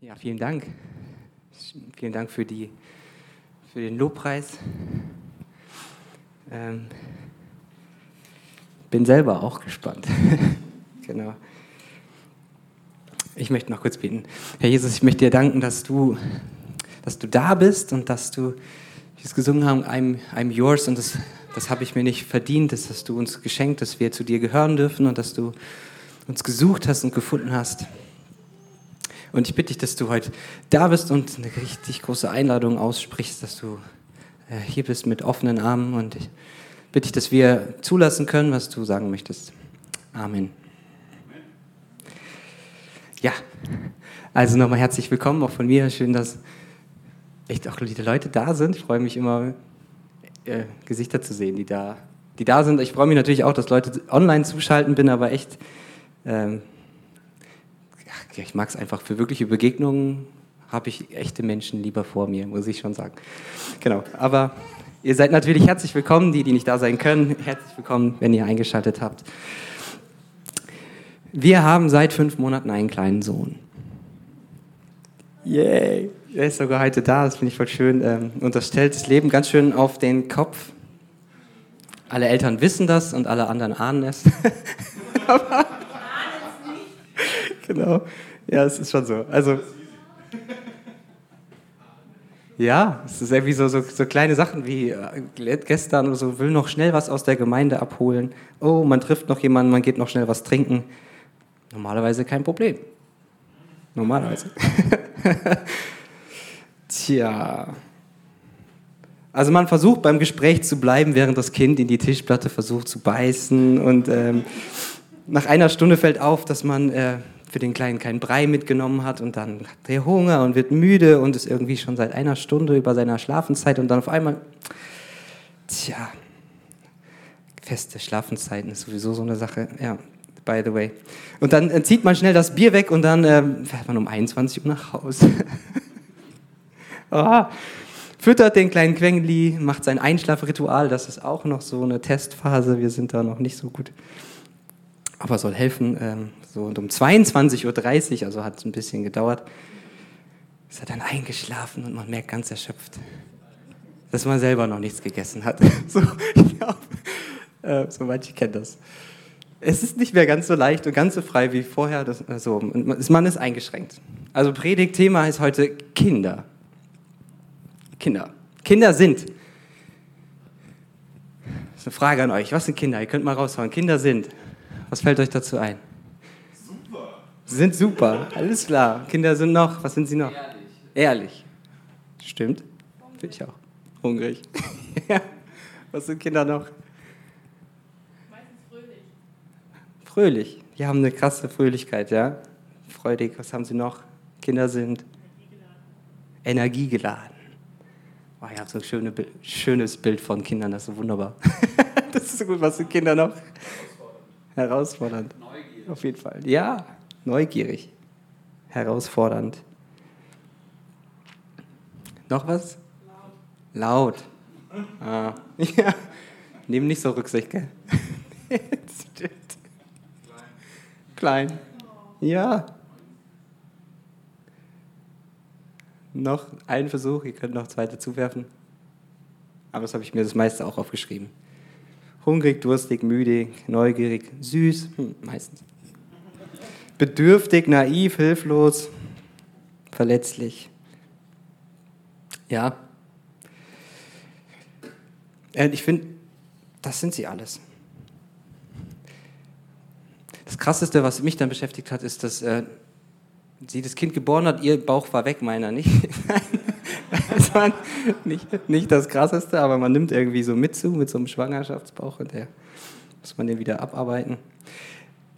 Ja, vielen Dank. Vielen Dank für, die, für den Lobpreis. Ähm, bin selber auch gespannt. genau. Ich möchte noch kurz beten. Herr Jesus, ich möchte dir danken, dass du, dass du da bist und dass du, wie wir es gesungen haben, I'm, I'm yours und das, das habe ich mir nicht verdient. Das hast du uns geschenkt, dass wir zu dir gehören dürfen und dass du uns gesucht hast und gefunden hast. Und ich bitte dich, dass du heute da bist und eine richtig große Einladung aussprichst, dass du äh, hier bist mit offenen Armen. Und ich bitte dich, dass wir zulassen können, was du sagen möchtest. Amen. Ja, also nochmal herzlich willkommen auch von mir. Schön, dass echt auch die Leute da sind. Ich freue mich immer, äh, Gesichter zu sehen, die da, die da sind. Ich freue mich natürlich auch, dass Leute online zuschalten, bin aber echt. Ähm, ja, ich mag es einfach für wirkliche Begegnungen habe ich echte Menschen lieber vor mir, muss ich schon sagen. Genau, aber ihr seid natürlich herzlich willkommen, die, die nicht da sein können. Herzlich willkommen, wenn ihr eingeschaltet habt. Wir haben seit fünf Monaten einen kleinen Sohn. Yay! Er ist sogar heute da, das finde ich voll schön. Ähm, und das stellt das Leben ganz schön auf den Kopf. Alle Eltern wissen das und alle anderen ahnen es. genau. Ja, es ist schon so. Also, ja, es ist irgendwie so, so, so kleine Sachen wie äh, gestern oder so, will noch schnell was aus der Gemeinde abholen. Oh, man trifft noch jemanden, man geht noch schnell was trinken. Normalerweise kein Problem. Normalerweise. Tja. Also man versucht beim Gespräch zu bleiben, während das Kind in die Tischplatte versucht zu beißen. Und ähm, nach einer Stunde fällt auf, dass man äh, für den Kleinen keinen Brei mitgenommen hat und dann hat er Hunger und wird müde und ist irgendwie schon seit einer Stunde über seiner Schlafenszeit und dann auf einmal, tja, feste Schlafenszeiten ist sowieso so eine Sache, ja, by the way. Und dann äh, zieht man schnell das Bier weg und dann äh, fährt man um 21 Uhr nach Hause. oh, füttert den kleinen Quengli, macht sein Einschlafritual, das ist auch noch so eine Testphase, wir sind da noch nicht so gut. Aber soll helfen, ähm, so, und um 22.30 Uhr, also hat es ein bisschen gedauert, ist er dann eingeschlafen und man merkt ganz erschöpft, dass man selber noch nichts gegessen hat. so, ich glaub, äh, so manche kennen das. Es ist nicht mehr ganz so leicht und ganz so frei wie vorher. Das, also, man ist eingeschränkt. Also Predigtthema ist heute Kinder. Kinder. Kinder sind. Das ist eine Frage an euch. Was sind Kinder? Ihr könnt mal raushauen. Kinder sind. Was fällt euch dazu ein? sind super, alles klar. Kinder sind noch, was sind sie noch? Ehrlich. Ehrlich. Stimmt. Bin ich auch. Hungrig. ja. Was sind Kinder noch? Meistens fröhlich. Fröhlich. Die haben eine krasse Fröhlichkeit, ja. Freudig. Was haben sie noch? Kinder sind energiegeladen. energiegeladen. Oh, ich habe so ein schöne, schönes Bild von Kindern, das ist so wunderbar. das ist so gut. Was sind Kinder noch? Herausfordernd. Neugierig. Auf jeden Fall. Ja, neugierig, herausfordernd. Noch was? Laut. Laut. Ah. Ja. Nehmen nicht so Rücksicht, gell? Klein. Klein. Ja. Noch ein Versuch, ihr könnt noch zwei dazuwerfen. Aber das habe ich mir das meiste auch aufgeschrieben. Hungrig, durstig, müde, neugierig, süß, hm, meistens bedürftig, naiv, hilflos, verletzlich. Ja. Äh, ich finde, das sind sie alles. Das Krasseste, was mich dann beschäftigt hat, ist, dass äh, sie das Kind geboren hat, ihr Bauch war weg, meiner nicht. das war nicht, nicht das Krasseste, aber man nimmt irgendwie so mit zu, mit so einem Schwangerschaftsbauch und der muss man den wieder abarbeiten.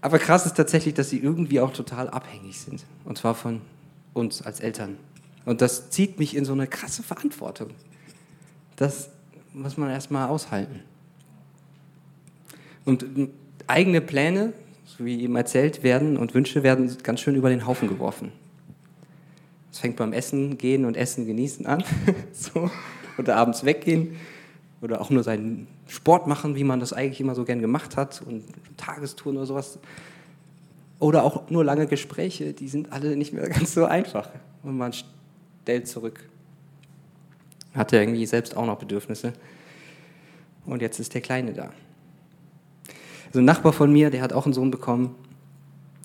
Aber krass ist tatsächlich, dass sie irgendwie auch total abhängig sind. Und zwar von uns als Eltern. Und das zieht mich in so eine krasse Verantwortung. Das muss man erstmal aushalten. Und eigene Pläne, so wie eben erzählt werden, und Wünsche werden ganz schön über den Haufen geworfen. Es fängt beim Essen gehen und Essen genießen an. so. Oder abends weggehen oder auch nur seinen Sport machen, wie man das eigentlich immer so gern gemacht hat und Tagestouren oder sowas. Oder auch nur lange Gespräche, die sind alle nicht mehr ganz so einfach. und man stellt zurück. Hatte irgendwie selbst auch noch Bedürfnisse. Und jetzt ist der Kleine da. Also ein Nachbar von mir, der hat auch einen Sohn bekommen,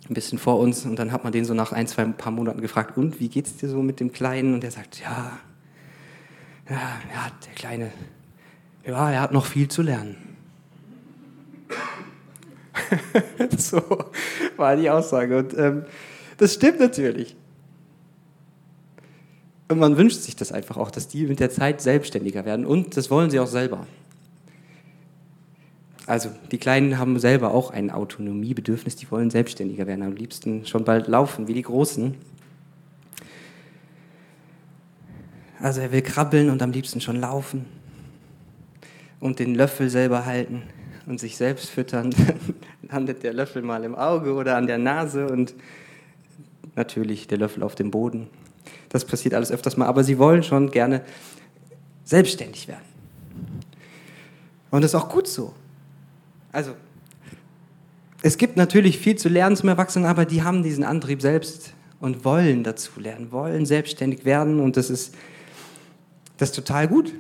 ein bisschen vor uns. Und dann hat man den so nach ein, zwei, paar Monaten gefragt, und wie geht's dir so mit dem Kleinen? Und der sagt, ja, ja, ja, der Kleine, ja, er hat noch viel zu lernen. so war die Aussage. Und ähm, das stimmt natürlich. Und man wünscht sich das einfach auch, dass die mit der Zeit selbstständiger werden. Und das wollen sie auch selber. Also die Kleinen haben selber auch ein Autonomiebedürfnis, die wollen selbstständiger werden, am liebsten schon bald laufen, wie die Großen. Also er will krabbeln und am liebsten schon laufen und den Löffel selber halten und sich selbst füttern. Dann landet der Löffel mal im Auge oder an der Nase und natürlich der Löffel auf dem Boden. Das passiert alles öfters mal, aber sie wollen schon gerne selbstständig werden. Und das ist auch gut so. Also, es gibt natürlich viel zu lernen zum Erwachsenen, aber die haben diesen Antrieb selbst und wollen dazu lernen, wollen selbstständig werden und das ist, das ist total gut.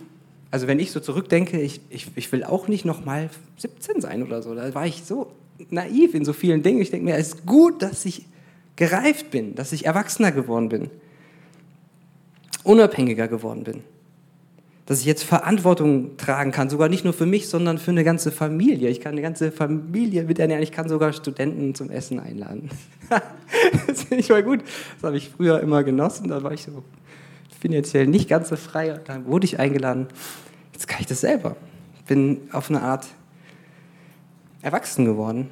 Also wenn ich so zurückdenke, ich, ich, ich will auch nicht nochmal 17 sein oder so. Da war ich so naiv in so vielen Dingen. Ich denke mir, es ist gut, dass ich gereift bin, dass ich erwachsener geworden bin, unabhängiger geworden bin dass ich jetzt Verantwortung tragen kann, sogar nicht nur für mich, sondern für eine ganze Familie. Ich kann eine ganze Familie mit ernähren, ich kann sogar Studenten zum Essen einladen. das finde ich mal gut. Das habe ich früher immer genossen, da war ich so finanziell nicht ganz so frei, dann wurde ich eingeladen. Jetzt kann ich das selber. Bin auf eine Art erwachsen geworden,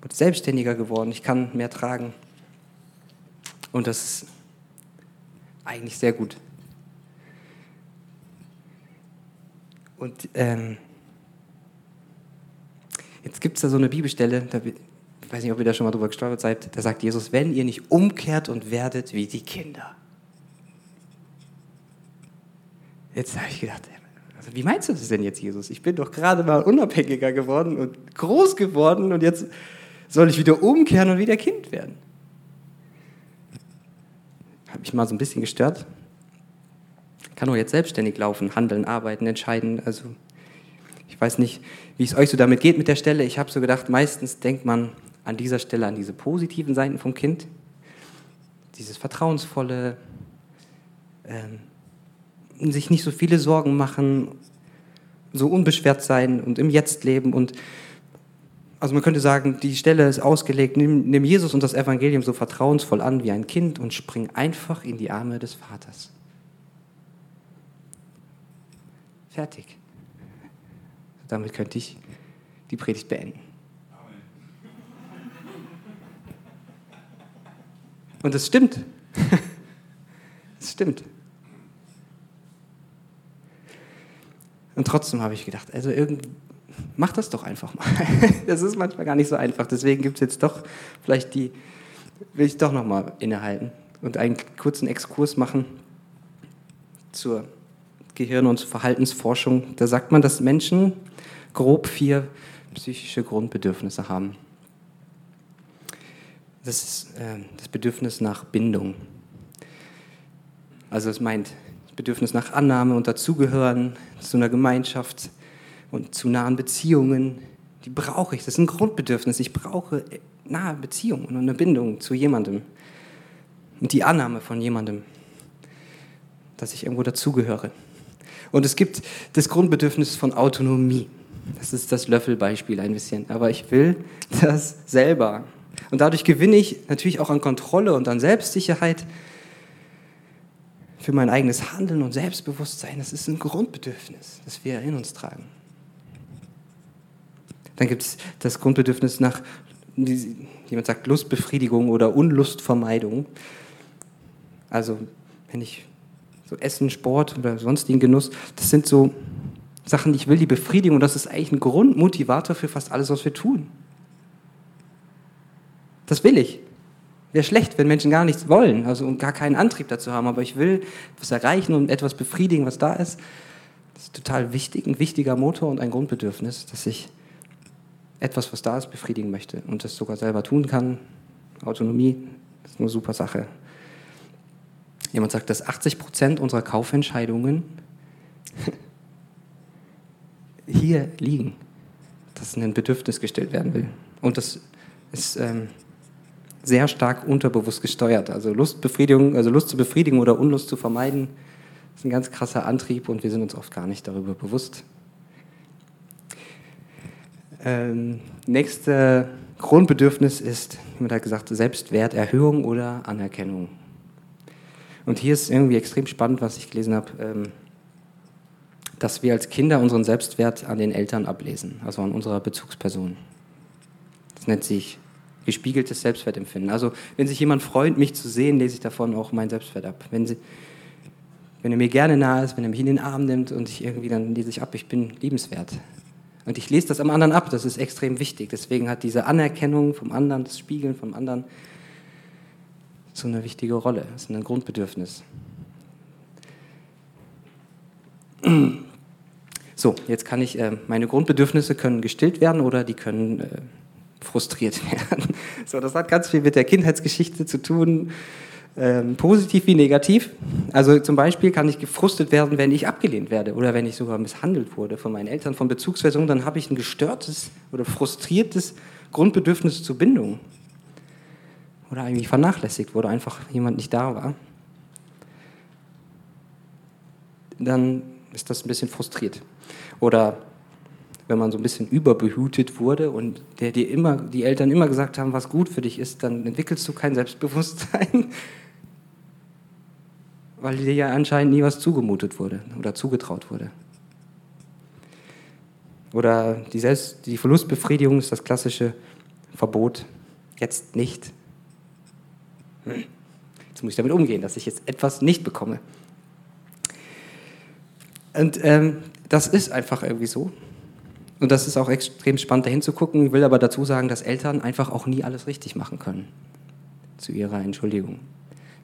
bin selbstständiger geworden, ich kann mehr tragen. Und das ist eigentlich sehr gut. Und ähm, jetzt gibt es da so eine Bibelstelle, da, ich weiß nicht, ob ihr da schon mal drüber gestolpert seid, da sagt Jesus, wenn ihr nicht umkehrt und werdet wie die Kinder. Jetzt habe ich gedacht, also wie meinst du das denn jetzt, Jesus? Ich bin doch gerade mal unabhängiger geworden und groß geworden und jetzt soll ich wieder umkehren und wieder Kind werden. Habe mich mal so ein bisschen gestört kann auch jetzt selbstständig laufen, handeln, arbeiten, entscheiden. Also ich weiß nicht, wie es euch so damit geht mit der Stelle. Ich habe so gedacht, meistens denkt man an dieser Stelle an diese positiven Seiten vom Kind, dieses vertrauensvolle, ähm, sich nicht so viele Sorgen machen, so unbeschwert sein und im Jetzt leben und also man könnte sagen, die Stelle ist ausgelegt, nimm, nimm Jesus und das Evangelium so vertrauensvoll an wie ein Kind und spring einfach in die Arme des Vaters. Fertig. Damit könnte ich die Predigt beenden. Und es stimmt. Es stimmt. Und trotzdem habe ich gedacht, also irgend, mach das doch einfach mal. Das ist manchmal gar nicht so einfach. Deswegen gibt es jetzt doch vielleicht die, will ich doch nochmal innehalten und einen kurzen Exkurs machen zur Gehirn- und Verhaltensforschung, da sagt man, dass Menschen grob vier psychische Grundbedürfnisse haben. Das ist äh, das Bedürfnis nach Bindung. Also es meint das Bedürfnis nach Annahme und Dazugehören zu einer Gemeinschaft und zu nahen Beziehungen. Die brauche ich. Das ist ein Grundbedürfnis. Ich brauche nahe Beziehungen und eine Bindung zu jemandem. Und die Annahme von jemandem, dass ich irgendwo dazugehöre. Und es gibt das Grundbedürfnis von Autonomie. Das ist das Löffelbeispiel ein bisschen. Aber ich will das selber. Und dadurch gewinne ich natürlich auch an Kontrolle und an Selbstsicherheit für mein eigenes Handeln und Selbstbewusstsein. Das ist ein Grundbedürfnis, das wir in uns tragen. Dann gibt es das Grundbedürfnis nach, jemand sagt Lustbefriedigung oder Unlustvermeidung. Also wenn ich so Essen, Sport oder sonstigen Genuss, das sind so Sachen, die ich will, die Befriedigung, das ist eigentlich ein Grundmotivator für fast alles, was wir tun. Das will ich. Wäre schlecht, wenn Menschen gar nichts wollen, also und gar keinen Antrieb dazu haben, aber ich will was erreichen und etwas befriedigen, was da ist. Das ist total wichtig, ein wichtiger Motor und ein Grundbedürfnis, dass ich etwas, was da ist, befriedigen möchte und das sogar selber tun kann. Autonomie ist eine super Sache. Jemand sagt, dass 80 Prozent unserer Kaufentscheidungen hier liegen, dass ein Bedürfnis gestellt werden will. Und das ist ähm, sehr stark unterbewusst gesteuert. Also Lustbefriedigung, also Lust zu befriedigen oder Unlust zu vermeiden, ist ein ganz krasser Antrieb und wir sind uns oft gar nicht darüber bewusst. Ähm, nächste Grundbedürfnis ist, wie man hat gesagt, Selbstwerterhöhung oder Anerkennung. Und hier ist irgendwie extrem spannend, was ich gelesen habe, ähm, dass wir als Kinder unseren Selbstwert an den Eltern ablesen, also an unserer Bezugsperson. Das nennt sich gespiegeltes Selbstwertempfinden. Also wenn sich jemand freut, mich zu sehen, lese ich davon auch meinen Selbstwert ab. Wenn, sie, wenn er mir gerne nahe ist, wenn er mich in den Arm nimmt und ich irgendwie, dann lese ich ab, ich bin liebenswert. Und ich lese das am anderen ab, das ist extrem wichtig. Deswegen hat diese Anerkennung vom anderen, das Spiegeln vom anderen so eine wichtige Rolle. Das ist ein Grundbedürfnis. So, jetzt kann ich, äh, meine Grundbedürfnisse können gestillt werden oder die können äh, frustriert werden. So, das hat ganz viel mit der Kindheitsgeschichte zu tun, ähm, positiv wie negativ. Also zum Beispiel kann ich gefrustet werden, wenn ich abgelehnt werde oder wenn ich sogar misshandelt wurde von meinen Eltern, von Bezugspersonen, dann habe ich ein gestörtes oder frustriertes Grundbedürfnis zur Bindung. Oder irgendwie vernachlässigt wurde, einfach jemand nicht da war. Dann ist das ein bisschen frustriert. Oder wenn man so ein bisschen überbehütet wurde und der dir immer, die Eltern immer gesagt haben, was gut für dich ist, dann entwickelst du kein Selbstbewusstsein, weil dir ja anscheinend nie was zugemutet wurde oder zugetraut wurde. Oder die, Selbst die Verlustbefriedigung ist das klassische Verbot, jetzt nicht. Hm. Jetzt muss ich damit umgehen, dass ich jetzt etwas nicht bekomme. Und ähm, das ist einfach irgendwie so. Und das ist auch extrem spannend, dahin zu gucken. Ich will aber dazu sagen, dass Eltern einfach auch nie alles richtig machen können. Zu ihrer Entschuldigung.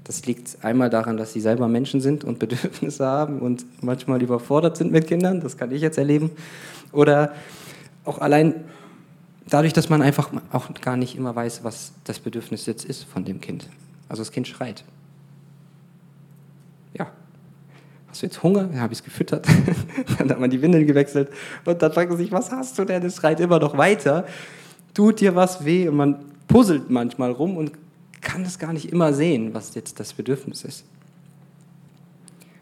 Das liegt einmal daran, dass sie selber Menschen sind und Bedürfnisse haben und manchmal überfordert sind mit Kindern. Das kann ich jetzt erleben. Oder auch allein dadurch, dass man einfach auch gar nicht immer weiß, was das Bedürfnis jetzt ist von dem Kind. Also das Kind schreit. Ja, hast du jetzt Hunger? Ja, habe ich es gefüttert. dann hat man die Windeln gewechselt und dann fragt man sich, was hast du denn? Es schreit immer noch weiter. Tut dir was weh? Und man puzzelt manchmal rum und kann es gar nicht immer sehen, was jetzt das Bedürfnis ist.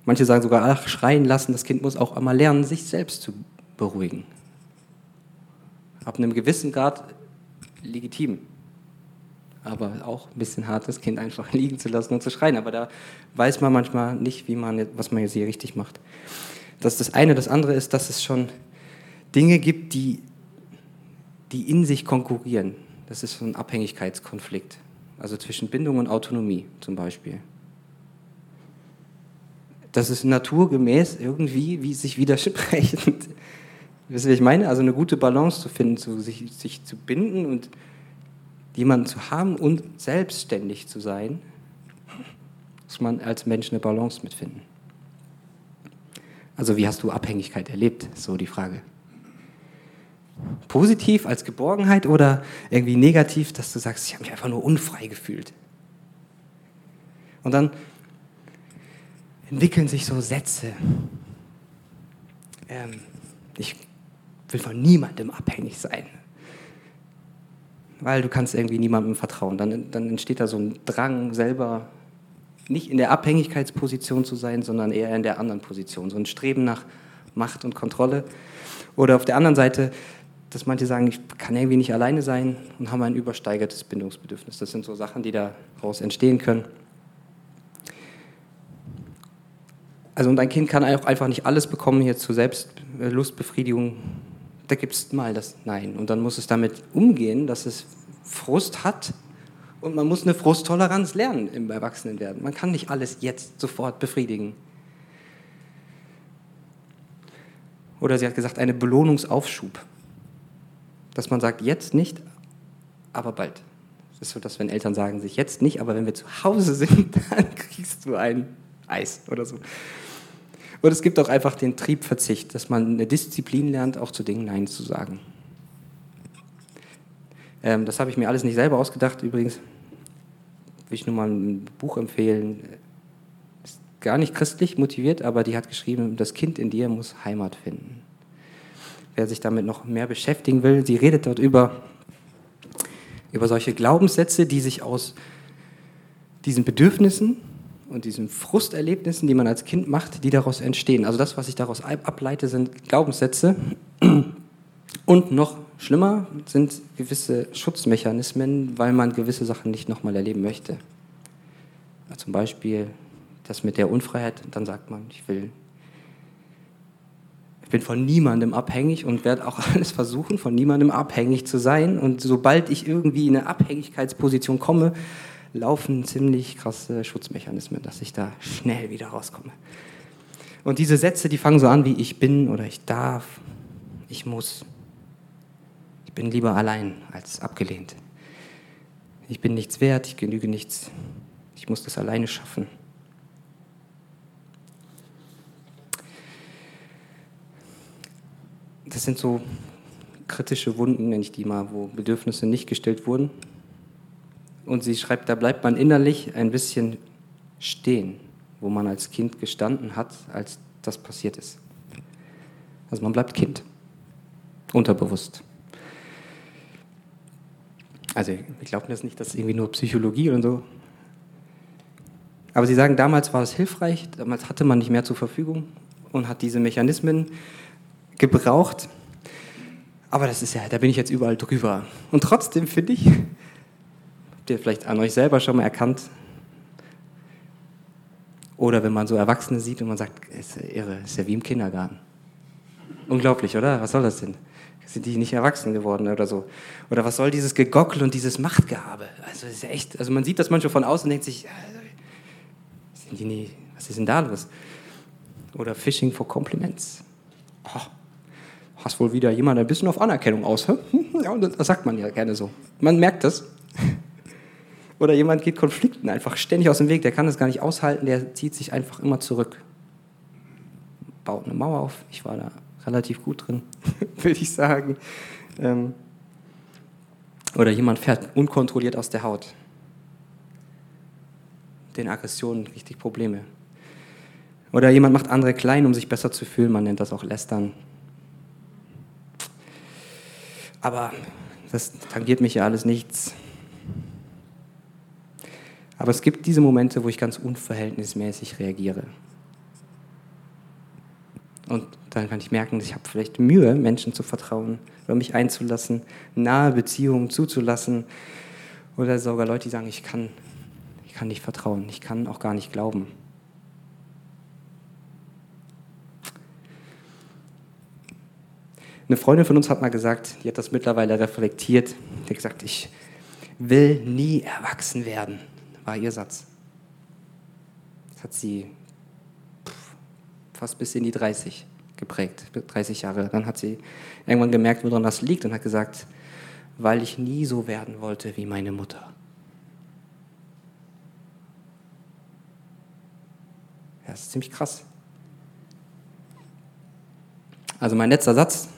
Manche sagen sogar, ach, schreien lassen, das Kind muss auch einmal lernen, sich selbst zu beruhigen. Ab einem gewissen Grad legitim aber auch ein bisschen hart, das Kind einfach liegen zu lassen und zu schreien. Aber da weiß man manchmal nicht, wie man, was man jetzt hier richtig macht. Das ist das eine. Das andere ist, dass es schon Dinge gibt, die, die in sich konkurrieren. Das ist so ein Abhängigkeitskonflikt. Also zwischen Bindung und Autonomie zum Beispiel. Das ist naturgemäß irgendwie wie sich widersprechend. Wisst ihr, was ich meine? Also eine gute Balance zu finden, zu, sich, sich zu binden und jemanden zu haben und selbstständig zu sein, muss man als Mensch eine Balance mitfinden. Also wie hast du Abhängigkeit erlebt? So die Frage. Positiv als Geborgenheit oder irgendwie negativ, dass du sagst, ich habe mich einfach nur unfrei gefühlt. Und dann entwickeln sich so Sätze. Ähm, ich will von niemandem abhängig sein weil du kannst irgendwie niemandem vertrauen. Dann, dann entsteht da so ein Drang, selber nicht in der Abhängigkeitsposition zu sein, sondern eher in der anderen Position. So ein Streben nach Macht und Kontrolle. Oder auf der anderen Seite, dass manche sagen, ich kann irgendwie nicht alleine sein und haben ein übersteigertes Bindungsbedürfnis. Das sind so Sachen, die daraus entstehen können. Also und ein Kind kann auch einfach nicht alles bekommen hier zur Selbstlustbefriedigung da gibt es mal das Nein. Und dann muss es damit umgehen, dass es Frust hat und man muss eine Frusttoleranz lernen im Erwachsenenwerden. Man kann nicht alles jetzt sofort befriedigen. Oder sie hat gesagt, eine Belohnungsaufschub. Dass man sagt, jetzt nicht, aber bald. Es ist so, dass wenn Eltern sagen sich jetzt nicht, aber wenn wir zu Hause sind, dann kriegst du ein Eis oder so. Und es gibt auch einfach den Triebverzicht, dass man eine Disziplin lernt, auch zu Dingen Nein zu sagen. Ähm, das habe ich mir alles nicht selber ausgedacht. Übrigens will ich nur mal ein Buch empfehlen. gar nicht christlich motiviert, aber die hat geschrieben, das Kind in dir muss Heimat finden. Wer sich damit noch mehr beschäftigen will, sie redet dort über, über solche Glaubenssätze, die sich aus diesen Bedürfnissen und diesen Frusterlebnissen, die man als Kind macht, die daraus entstehen. Also das, was ich daraus ableite, sind Glaubenssätze. Und noch schlimmer sind gewisse Schutzmechanismen, weil man gewisse Sachen nicht nochmal erleben möchte. Zum Beispiel das mit der Unfreiheit, dann sagt man, ich will, ich bin von niemandem abhängig und werde auch alles versuchen, von niemandem abhängig zu sein. Und sobald ich irgendwie in eine Abhängigkeitsposition komme, laufen ziemlich krasse Schutzmechanismen, dass ich da schnell wieder rauskomme. Und diese Sätze, die fangen so an wie ich bin oder ich darf, ich muss. Ich bin lieber allein als abgelehnt. Ich bin nichts wert, ich genüge nichts. Ich muss das alleine schaffen. Das sind so kritische Wunden, nenne ich die mal, wo Bedürfnisse nicht gestillt wurden und sie schreibt, da bleibt man innerlich ein bisschen stehen, wo man als Kind gestanden hat, als das passiert ist. Also man bleibt Kind, unterbewusst. Also ich glaube das nicht, dass irgendwie nur Psychologie und so. Aber sie sagen, damals war es hilfreich, damals hatte man nicht mehr zur Verfügung und hat diese Mechanismen gebraucht. Aber das ist ja, da bin ich jetzt überall drüber. Und trotzdem finde ich, habt ihr vielleicht an euch selber schon mal erkannt? Oder wenn man so Erwachsene sieht und man sagt, ist ja irre, ist ja wie im Kindergarten. Unglaublich, oder? Was soll das denn? Sind die nicht erwachsen geworden oder so? Oder was soll dieses Gegockel und dieses Machtgehabe? Also, ist ja echt, also man sieht das manchmal von außen und denkt sich, sind die nie, was ist denn da los? Oder Fishing for Compliments. Oh, hast wohl wieder jemand ein bisschen auf Anerkennung aus. Hä? Ja, das sagt man ja gerne so. Man merkt das. Oder jemand geht Konflikten einfach ständig aus dem Weg, der kann das gar nicht aushalten, der zieht sich einfach immer zurück. Baut eine Mauer auf, ich war da relativ gut drin, würde ich sagen. Ähm oder jemand fährt unkontrolliert aus der Haut. Den Aggressionen richtig Probleme. Oder jemand macht andere klein, um sich besser zu fühlen, man nennt das auch Lästern. Aber das tangiert mich ja alles nichts. Aber es gibt diese Momente, wo ich ganz unverhältnismäßig reagiere. Und dann kann ich merken, ich habe vielleicht Mühe, Menschen zu vertrauen oder mich einzulassen, nahe Beziehungen zuzulassen. Oder sogar Leute, die sagen, ich kann, ich kann nicht vertrauen, ich kann auch gar nicht glauben. Eine Freundin von uns hat mal gesagt, die hat das mittlerweile reflektiert, die hat gesagt, ich will nie erwachsen werden war ihr Satz. Das hat sie fast bis in die 30 geprägt, 30 Jahre. Dann hat sie irgendwann gemerkt, woran das liegt und hat gesagt, weil ich nie so werden wollte wie meine Mutter. Ja, das ist ziemlich krass. Also mein letzter Satz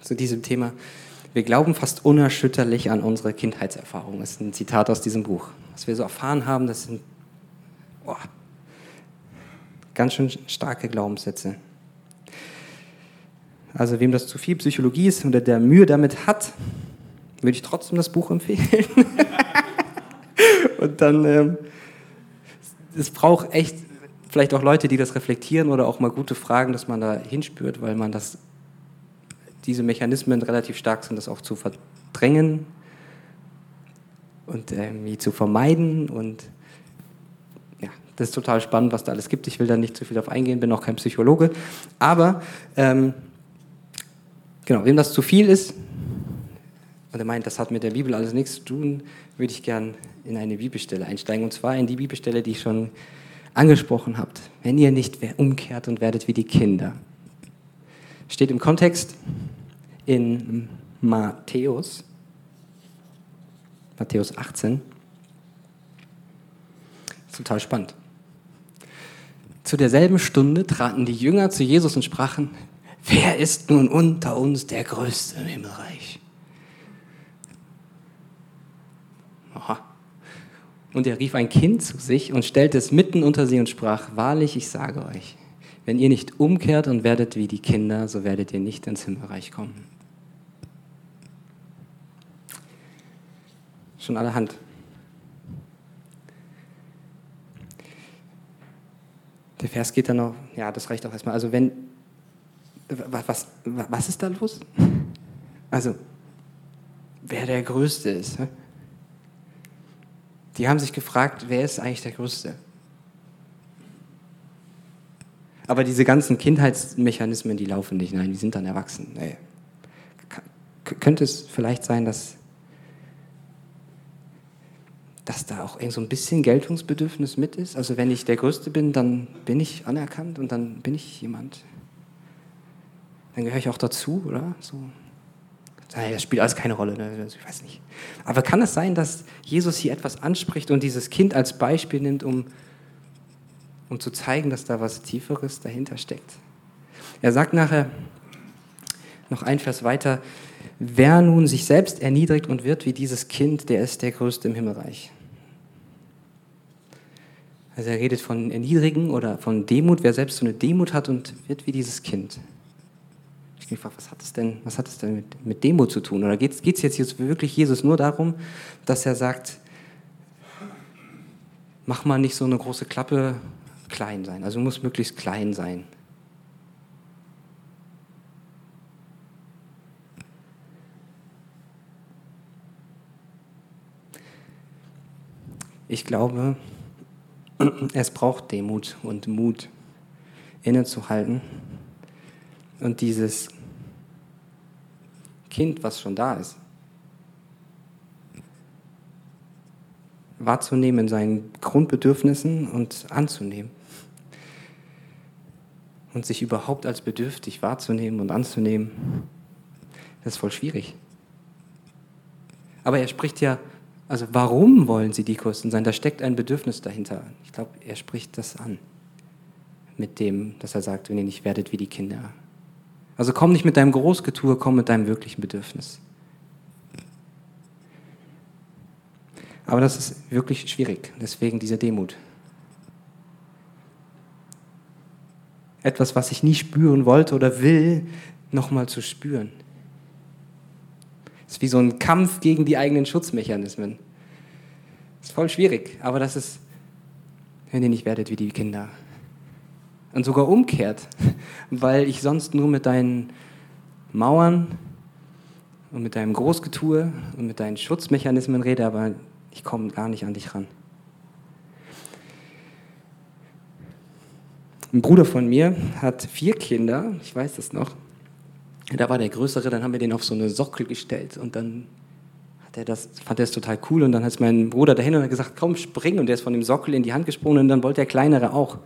zu diesem Thema. Wir glauben fast unerschütterlich an unsere Kindheitserfahrungen. Das ist ein Zitat aus diesem Buch was wir so erfahren haben, das sind boah, ganz schön starke Glaubenssätze. Also wem das zu viel Psychologie ist oder der Mühe damit hat, würde ich trotzdem das Buch empfehlen. Und dann, ähm, es braucht echt vielleicht auch Leute, die das reflektieren oder auch mal gute Fragen, dass man da hinspürt, weil man das, diese Mechanismen relativ stark sind, das auch zu verdrängen und irgendwie zu vermeiden. Und ja, das ist total spannend, was da alles gibt. Ich will da nicht zu viel auf eingehen, bin auch kein Psychologe. Aber ähm, genau, wem das zu viel ist und er meint, das hat mit der Bibel alles nichts zu tun, würde ich gern in eine Bibelstelle einsteigen. Und zwar in die Bibelstelle, die ich schon angesprochen habt. Wenn ihr nicht umkehrt und werdet wie die Kinder. Steht im Kontext in Matthäus Matthäus 18. Total spannend. Zu derselben Stunde traten die Jünger zu Jesus und sprachen, wer ist nun unter uns der Größte im Himmelreich? Aha. Und er rief ein Kind zu sich und stellte es mitten unter sie und sprach, wahrlich, ich sage euch, wenn ihr nicht umkehrt und werdet wie die Kinder, so werdet ihr nicht ins Himmelreich kommen. Schon allerhand. Der Vers geht dann noch, ja, das reicht auch erstmal. Also wenn, was, was, ist da los? Also, wer der Größte ist. Die haben sich gefragt, wer ist eigentlich der Größte? Aber diese ganzen Kindheitsmechanismen, die laufen nicht. Nein, die sind dann erwachsen. Nee. Könnte es vielleicht sein, dass, dass da auch so ein bisschen Geltungsbedürfnis mit ist? Also wenn ich der Größte bin, dann bin ich anerkannt und dann bin ich jemand. Dann gehöre ich auch dazu, oder? So. Das spielt alles keine Rolle, ne? Also ich weiß nicht. Aber kann es sein, dass Jesus hier etwas anspricht und dieses Kind als Beispiel nimmt, um um zu zeigen, dass da was Tieferes dahinter steckt. Er sagt nachher noch ein Vers weiter, wer nun sich selbst erniedrigt und wird wie dieses Kind, der ist der Größte im Himmelreich. Also er redet von Erniedrigen oder von Demut, wer selbst so eine Demut hat und wird wie dieses Kind. Ich mich was hat es denn, was hat es denn mit, mit Demut zu tun? Oder geht es jetzt wirklich Jesus nur darum, dass er sagt, mach mal nicht so eine große Klappe klein sein. Also muss möglichst klein sein. Ich glaube, es braucht Demut und Mut, innezuhalten und dieses Kind, was schon da ist, wahrzunehmen in seinen Grundbedürfnissen und anzunehmen. Und sich überhaupt als bedürftig wahrzunehmen und anzunehmen, das ist voll schwierig. Aber er spricht ja, also warum wollen sie die Größten sein? Da steckt ein Bedürfnis dahinter. Ich glaube, er spricht das an. Mit dem, dass er sagt, wenn ihr nicht werdet wie die Kinder. Also komm nicht mit deinem Großgetue, komm mit deinem wirklichen Bedürfnis. Aber das ist wirklich schwierig, deswegen diese Demut. Etwas, was ich nie spüren wollte oder will, nochmal zu spüren. Das ist wie so ein Kampf gegen die eigenen Schutzmechanismen. Ist voll schwierig, aber das ist, wenn ihr nicht werdet wie die Kinder. Und sogar umkehrt, weil ich sonst nur mit deinen Mauern und mit deinem Großgetue und mit deinen Schutzmechanismen rede, aber ich komme gar nicht an dich ran. Ein Bruder von mir hat vier Kinder, ich weiß das noch. Da war der Größere, dann haben wir den auf so eine Sockel gestellt und dann hat er das, fand er es total cool und dann hat mein Bruder dahin und hat gesagt, komm, spring und der ist von dem Sockel in die Hand gesprungen und dann wollte der Kleinere auch.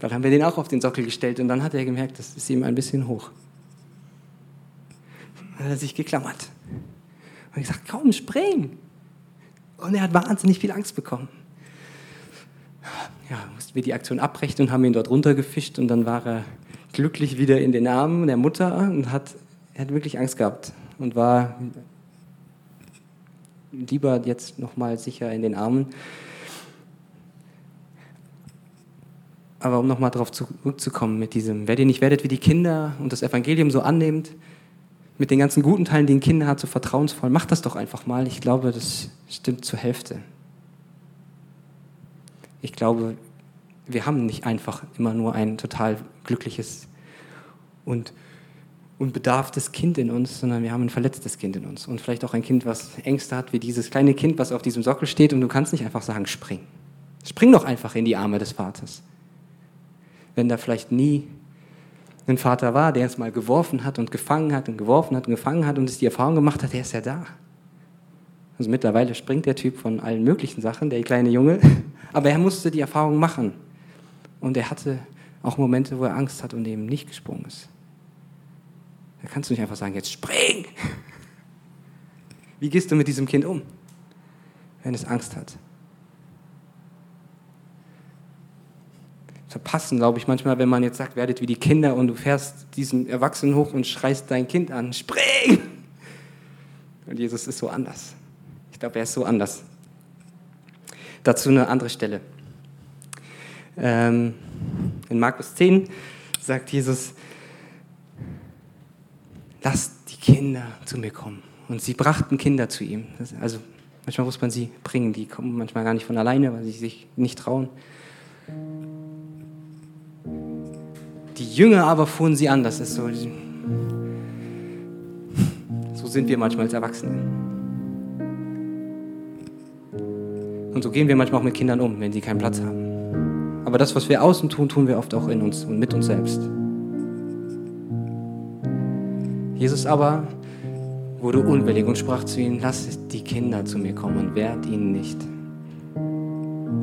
Dann haben wir den auch auf den Sockel gestellt und dann hat er gemerkt, das ist ihm ein bisschen hoch. Dann hat er sich geklammert und gesagt, komm, spring. Und er hat wahnsinnig viel Angst bekommen. Ja, mussten wir die Aktion abbrechen und haben ihn dort runtergefischt und dann war er glücklich wieder in den Armen der Mutter und hat, hat wirklich Angst gehabt und war lieber jetzt nochmal sicher in den Armen. Aber um nochmal darauf zurückzukommen mit diesem, wer ihr nicht werdet wie die Kinder und das Evangelium so annehmt, mit den ganzen guten Teilen, die ein Kind hat, so vertrauensvoll. Mach das doch einfach mal. Ich glaube, das stimmt zur Hälfte. Ich glaube, wir haben nicht einfach immer nur ein total glückliches und unbedarftes Kind in uns, sondern wir haben ein verletztes Kind in uns. Und vielleicht auch ein Kind, was Ängste hat, wie dieses kleine Kind, was auf diesem Sockel steht und du kannst nicht einfach sagen, spring. Spring doch einfach in die Arme des Vaters. Wenn da vielleicht nie ein Vater war, der es mal geworfen hat und gefangen hat und geworfen hat und gefangen hat und es die Erfahrung gemacht hat, der ist ja da. Also mittlerweile springt der Typ von allen möglichen Sachen, der kleine Junge, aber er musste die Erfahrung machen. Und er hatte auch Momente, wo er Angst hat und eben nicht gesprungen ist. Da kannst du nicht einfach sagen, jetzt spring! Wie gehst du mit diesem Kind um, wenn es Angst hat? verpassen, glaube ich, manchmal, wenn man jetzt sagt, werdet wie die Kinder und du fährst diesen Erwachsenen hoch und schreist dein Kind an, spring! Und Jesus ist so anders. Ich glaube, er ist so anders. Dazu eine andere Stelle. Ähm, in Markus 10 sagt Jesus, lasst die Kinder zu mir kommen. Und sie brachten Kinder zu ihm. Also manchmal muss man sie bringen, die kommen manchmal gar nicht von alleine, weil sie sich nicht trauen. Die Jünger aber fuhren sie an, das ist so. So sind wir manchmal als Erwachsene. Und so gehen wir manchmal auch mit Kindern um, wenn sie keinen Platz haben. Aber das, was wir außen tun, tun wir oft auch in uns und mit uns selbst. Jesus aber wurde unwillig und sprach zu ihnen, lasst die Kinder zu mir kommen und wehrt ihnen nicht.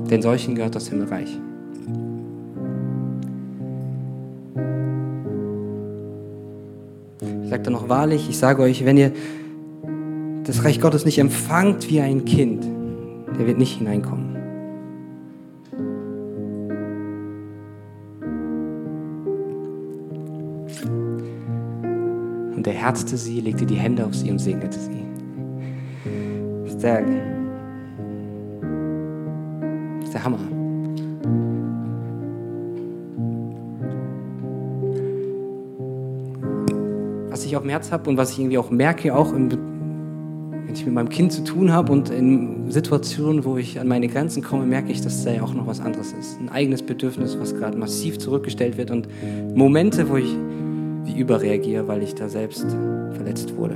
Denn solchen gehört das Himmelreich. Ich sagte noch wahrlich, ich sage euch, wenn ihr das Reich Gottes nicht empfangt wie ein Kind, der wird nicht hineinkommen. Und er herzte sie, legte die Hände auf sie und segnete sie. Das ist der, ist der Hammer. Was ich auf dem Herz habe und was ich irgendwie auch merke, auch im, wenn ich mit meinem Kind zu tun habe und in Situationen, wo ich an meine Grenzen komme, merke ich, dass da ja auch noch was anderes ist. Ein eigenes Bedürfnis, was gerade massiv zurückgestellt wird und Momente, wo ich überreagiere, weil ich da selbst verletzt wurde.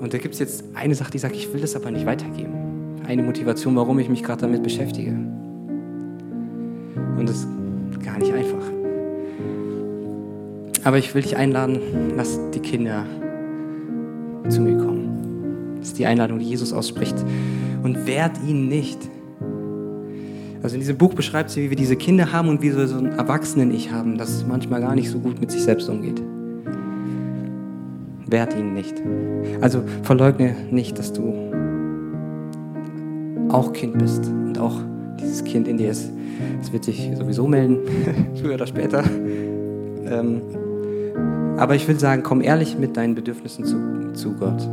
Und da gibt es jetzt eine Sache, die sagt, ich will das aber nicht weitergeben. Eine Motivation, warum ich mich gerade damit beschäftige. Und das ist gar nicht einfach. Aber ich will dich einladen, lass die Kinder zu mir kommen. Das ist die Einladung, die Jesus ausspricht. Und wehrt ihnen nicht. Also in diesem Buch beschreibt sie, wie wir diese Kinder haben und wie wir so ein Erwachsenen-Ich haben, das manchmal gar nicht so gut mit sich selbst umgeht. Wehrt ihnen nicht. Also verleugne nicht, dass du auch Kind bist und auch dieses Kind in dir ist. Es wird sich sowieso melden, früher oder später. Ähm, aber ich will sagen, komm ehrlich mit deinen Bedürfnissen zu, zu Gott.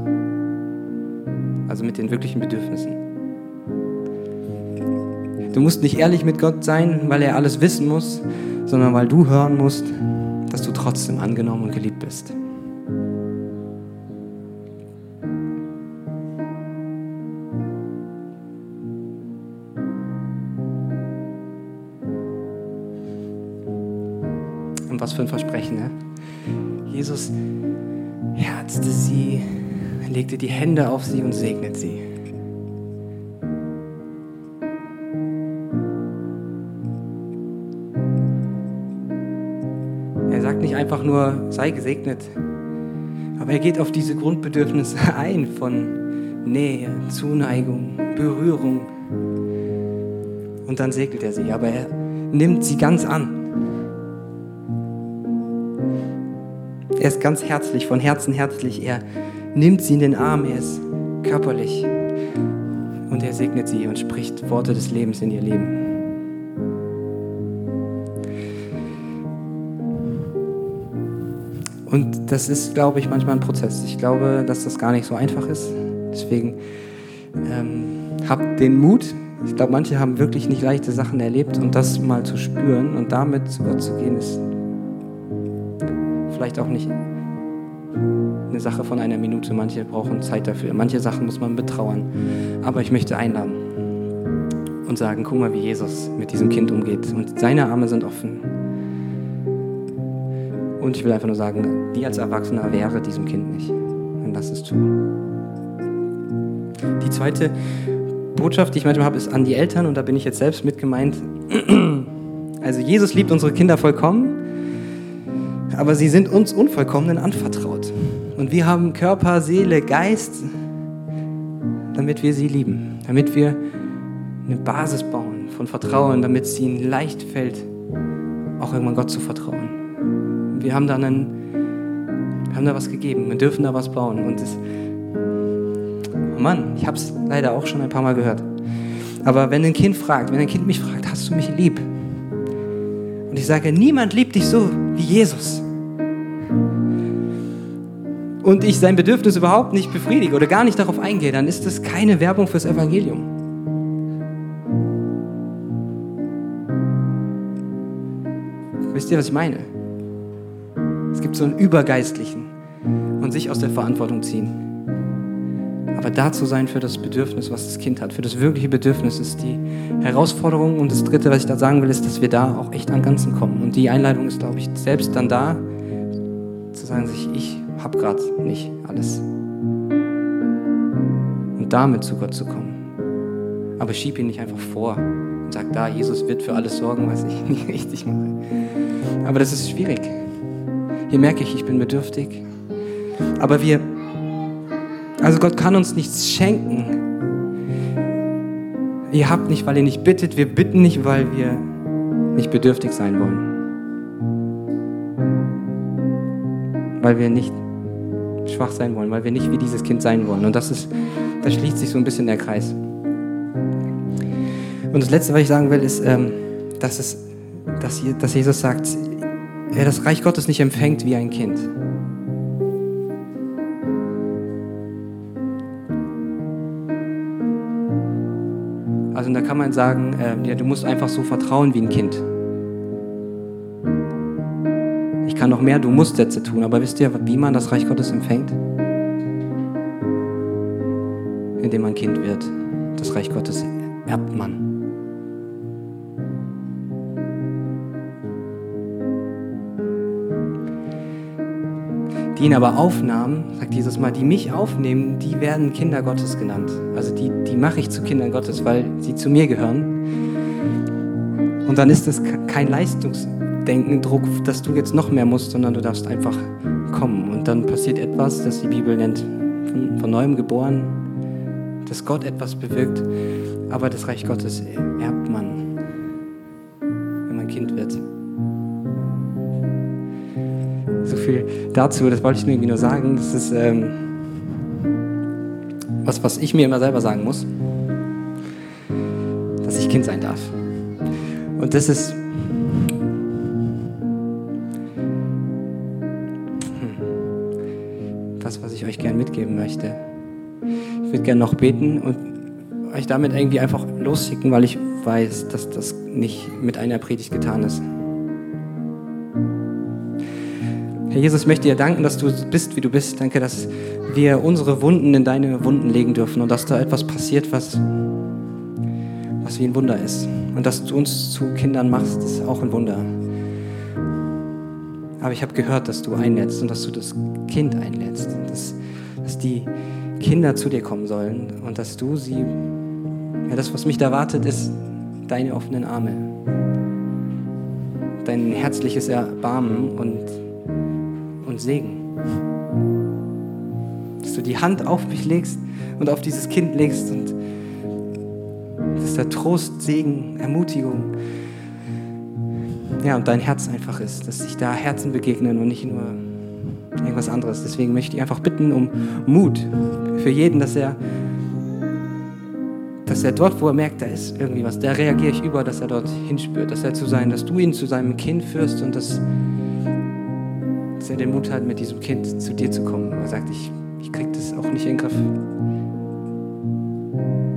Also mit den wirklichen Bedürfnissen. Du musst nicht ehrlich mit Gott sein, weil er alles wissen muss, sondern weil du hören musst, dass du trotzdem angenommen und geliebt bist. Und was für ein Versprechen, ne? Jesus herzte sie, legte die Hände auf sie und segnet sie. Einfach nur, sei gesegnet, aber er geht auf diese Grundbedürfnisse ein von Nähe, Zuneigung, Berührung. Und dann segnet er sie, aber er nimmt sie ganz an. Er ist ganz herzlich, von Herzen herzlich. Er nimmt sie in den Arm, er ist körperlich. Und er segnet sie und spricht Worte des Lebens in ihr Leben. Und das ist, glaube ich, manchmal ein Prozess. Ich glaube, dass das gar nicht so einfach ist. Deswegen ähm, habt den Mut. Ich glaube, manche haben wirklich nicht leichte Sachen erlebt und das mal zu spüren und damit zu Gott zu gehen, ist vielleicht auch nicht eine Sache von einer Minute. Manche brauchen Zeit dafür. Manche Sachen muss man betrauern. Aber ich möchte einladen und sagen, guck mal, wie Jesus mit diesem Kind umgeht. Und seine Arme sind offen. Und ich will einfach nur sagen, wie als Erwachsener wäre diesem Kind nicht. Dann lass es tun. Die zweite Botschaft, die ich manchmal habe, ist an die Eltern und da bin ich jetzt selbst mit gemeint. Also Jesus liebt unsere Kinder vollkommen, aber sie sind uns Unvollkommenen anvertraut. Und wir haben Körper, Seele, Geist, damit wir sie lieben, damit wir eine Basis bauen von Vertrauen, damit es ihnen leicht fällt, auch irgendwann Gott zu vertrauen. Wir haben da einen, wir haben da was gegeben, wir dürfen da was bauen. Und es, oh Mann, ich habe es leider auch schon ein paar Mal gehört. Aber wenn ein Kind fragt, wenn ein Kind mich fragt, hast du mich lieb? Und ich sage, niemand liebt dich so wie Jesus. und ich sein Bedürfnis überhaupt nicht befriedige oder gar nicht darauf eingehe, dann ist das keine Werbung fürs Evangelium. Wisst ihr, was ich meine? Gibt so einen Übergeistlichen und sich aus der Verantwortung ziehen. Aber da zu sein für das Bedürfnis, was das Kind hat, für das wirkliche Bedürfnis ist die Herausforderung. Und das Dritte, was ich da sagen will, ist, dass wir da auch echt an Ganzen kommen. Und die Einleitung ist, glaube ich, selbst dann da, zu sagen sich, ich habe gerade nicht alles. Und damit zu Gott zu kommen. Aber schieb ihn nicht einfach vor und sag, da, Jesus wird für alles sorgen, was ich nicht richtig mache. Aber das ist schwierig. Hier merke ich, ich bin bedürftig. Aber wir, also Gott kann uns nichts schenken. Ihr habt nicht, weil ihr nicht bittet. Wir bitten nicht, weil wir nicht bedürftig sein wollen. Weil wir nicht schwach sein wollen, weil wir nicht wie dieses Kind sein wollen. Und das ist, da schließt sich so ein bisschen der Kreis. Und das Letzte, was ich sagen will, ist, ähm, dass, es, dass, dass Jesus sagt, wer das Reich Gottes nicht empfängt wie ein Kind. Also da kann man sagen, äh, ja, du musst einfach so vertrauen wie ein Kind. Ich kann noch mehr du musst Sätze tun, aber wisst ihr, wie man das Reich Gottes empfängt? Indem man Kind wird. Das Reich Gottes erbt man. Die ihn aber aufnahmen, sagt Jesus mal, die mich aufnehmen, die werden Kinder Gottes genannt. Also die, die mache ich zu Kindern Gottes, weil sie zu mir gehören. Und dann ist es kein Leistungsdenken, Druck, dass du jetzt noch mehr musst, sondern du darfst einfach kommen. Und dann passiert etwas, das die Bibel nennt, von, von neuem geboren, dass Gott etwas bewirkt. Aber das Reich Gottes erbt man, wenn man Kind wird. Viel dazu, das wollte ich nur irgendwie nur sagen. Das ist ähm, was, was ich mir immer selber sagen muss, dass ich Kind sein darf. Und das ist hm, das, was ich euch gerne mitgeben möchte. Ich würde gerne noch beten und euch damit irgendwie einfach losschicken, weil ich weiß, dass das nicht mit einer Predigt getan ist. Herr Jesus, ich möchte dir danken, dass du bist, wie du bist. Danke, dass wir unsere Wunden in deine Wunden legen dürfen und dass da etwas passiert, was, was wie ein Wunder ist. Und dass du uns zu Kindern machst, ist auch ein Wunder. Aber ich habe gehört, dass du einlädst und dass du das Kind einlädst. Dass, dass die Kinder zu dir kommen sollen und dass du sie, ja, das, was mich da wartet, ist deine offenen Arme. Dein herzliches Erbarmen und und Segen. Dass du die Hand auf mich legst und auf dieses Kind legst und dass da Trost, Segen, Ermutigung, ja, und dein Herz einfach ist, dass sich da Herzen begegnen und nicht nur irgendwas anderes. Deswegen möchte ich einfach bitten um Mut für jeden, dass er, dass er dort, wo er merkt, da ist irgendwie was, da reagiere ich über, dass er dort hinspürt, dass er zu sein, dass du ihn zu seinem Kind führst und dass dass er den Mut hat, mit diesem Kind zu dir zu kommen. Er sagt, ich, ich krieg das auch nicht in den Griff.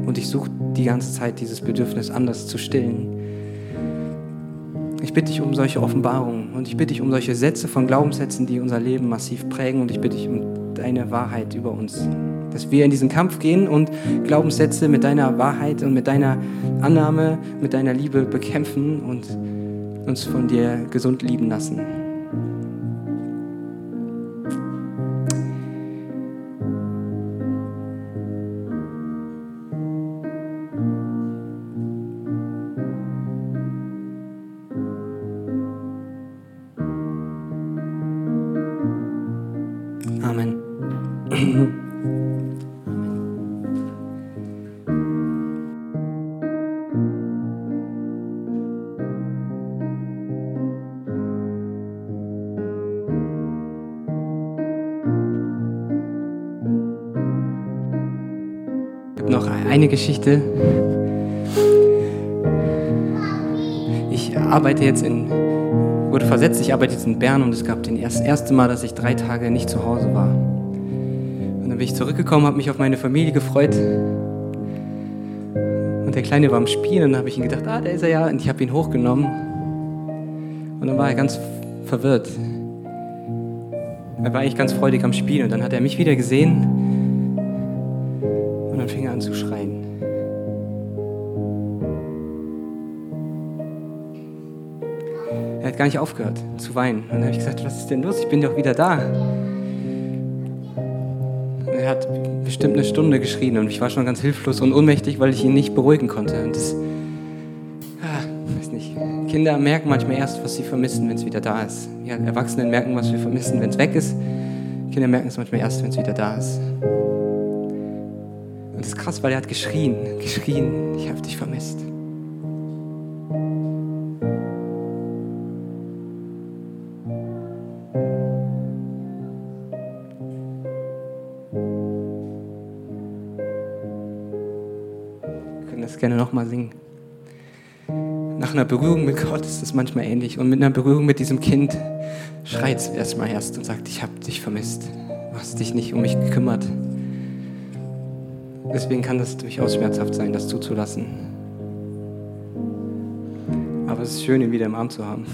Und ich suche die ganze Zeit dieses Bedürfnis, anders zu stillen. Ich bitte dich um solche Offenbarungen und ich bitte dich um solche Sätze von Glaubenssätzen, die unser Leben massiv prägen und ich bitte dich um deine Wahrheit über uns. Dass wir in diesen Kampf gehen und Glaubenssätze mit deiner Wahrheit und mit deiner Annahme, mit deiner Liebe bekämpfen und uns von dir gesund lieben lassen. Eine Geschichte. Ich arbeite jetzt in, wurde versetzt, ich arbeite jetzt in Bern und es gab das erste Mal, dass ich drei Tage nicht zu Hause war. dann bin ich zurückgekommen, habe mich auf meine Familie gefreut. Und der Kleine war am Spielen und dann habe ich ihn gedacht, ah, da ist er ja. Und ich habe ihn hochgenommen. Und dann war er ganz verwirrt. Er war eigentlich ganz freudig am Spielen und dann hat er mich wieder gesehen gar nicht aufgehört zu weinen. Und dann habe ich gesagt, was ist denn los? Ich bin doch wieder da. Und er hat bestimmt eine Stunde geschrien und ich war schon ganz hilflos und ohnmächtig, weil ich ihn nicht beruhigen konnte. Und das, ah, weiß nicht. Kinder merken manchmal erst, was sie vermissen, wenn es wieder da ist. Wir Erwachsenen merken, was wir vermissen, wenn es weg ist. Kinder merken es manchmal erst, wenn es wieder da ist. Und das ist krass, weil er hat geschrien, geschrien, ich habe dich vermisst. Gerne nochmal singen. Nach einer Berührung mit Gott ist es manchmal ähnlich. Und mit einer Berührung mit diesem Kind schreit es erstmal erst und sagt, ich habe dich vermisst. Du hast dich nicht um mich gekümmert. Deswegen kann das durchaus schmerzhaft sein, das zuzulassen. Aber es ist schön, ihn wieder im Arm zu haben.